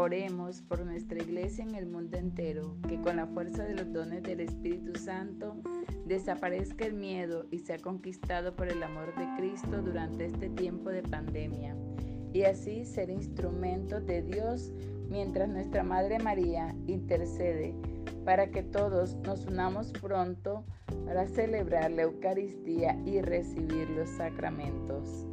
Oremos por nuestra iglesia en el mundo entero, que con la fuerza de los dones del Espíritu Santo desaparezca el miedo y sea conquistado por el amor de Cristo durante este tiempo de pandemia, y así ser instrumento de Dios mientras nuestra Madre María intercede para que todos nos unamos pronto para celebrar la Eucaristía y recibir los sacramentos.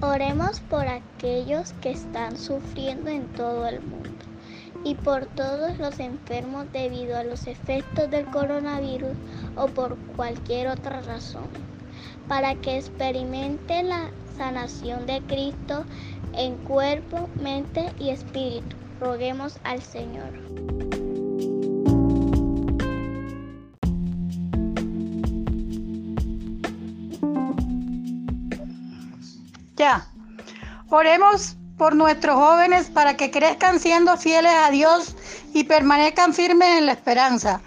Oremos por aquellos que están sufriendo en todo el mundo y por todos los enfermos debido a los efectos del coronavirus o por cualquier otra razón, para que experimente la sanación de Cristo en cuerpo, mente y espíritu. Roguemos al Señor. Ya. Oremos por nuestros jóvenes para que crezcan siendo fieles a Dios y permanezcan firmes en la esperanza,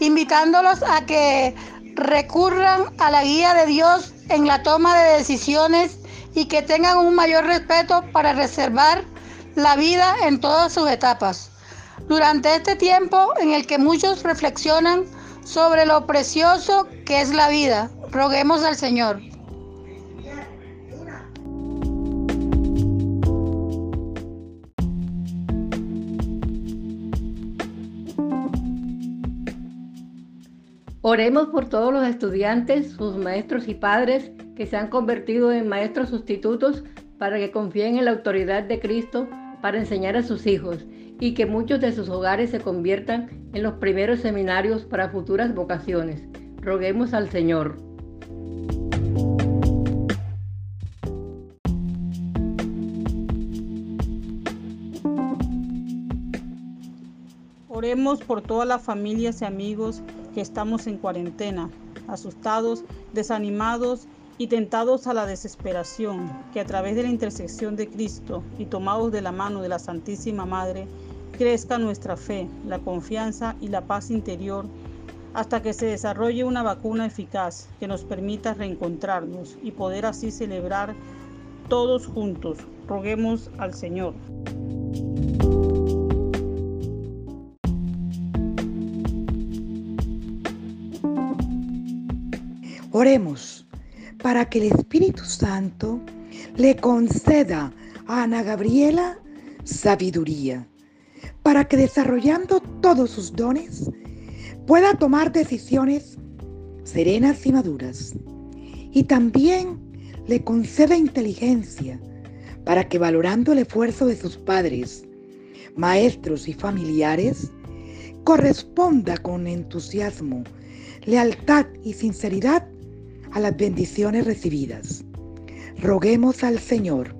invitándolos a que recurran a la guía de Dios en la toma de decisiones y que tengan un mayor respeto para reservar la vida en todas sus etapas. Durante este tiempo en el que muchos reflexionan sobre lo precioso que es la vida, roguemos al Señor. Oremos por todos los estudiantes, sus maestros y padres que se han convertido en maestros sustitutos para que confíen en la autoridad de Cristo para enseñar a sus hijos y que muchos de sus hogares se conviertan en los primeros seminarios para futuras vocaciones. Roguemos al Señor. Oremos por todas las familias y amigos que estamos en cuarentena, asustados, desanimados y tentados a la desesperación, que a través de la intersección de Cristo y tomados de la mano de la Santísima Madre, crezca nuestra fe, la confianza y la paz interior hasta que se desarrolle una vacuna eficaz que nos permita reencontrarnos y poder así celebrar todos juntos. Roguemos al Señor. Oremos para que el Espíritu Santo le conceda a Ana Gabriela sabiduría, para que desarrollando todos sus dones pueda tomar decisiones serenas y maduras. Y también le conceda inteligencia para que valorando el esfuerzo de sus padres, maestros y familiares, corresponda con entusiasmo, lealtad y sinceridad a las bendiciones recibidas. Roguemos al Señor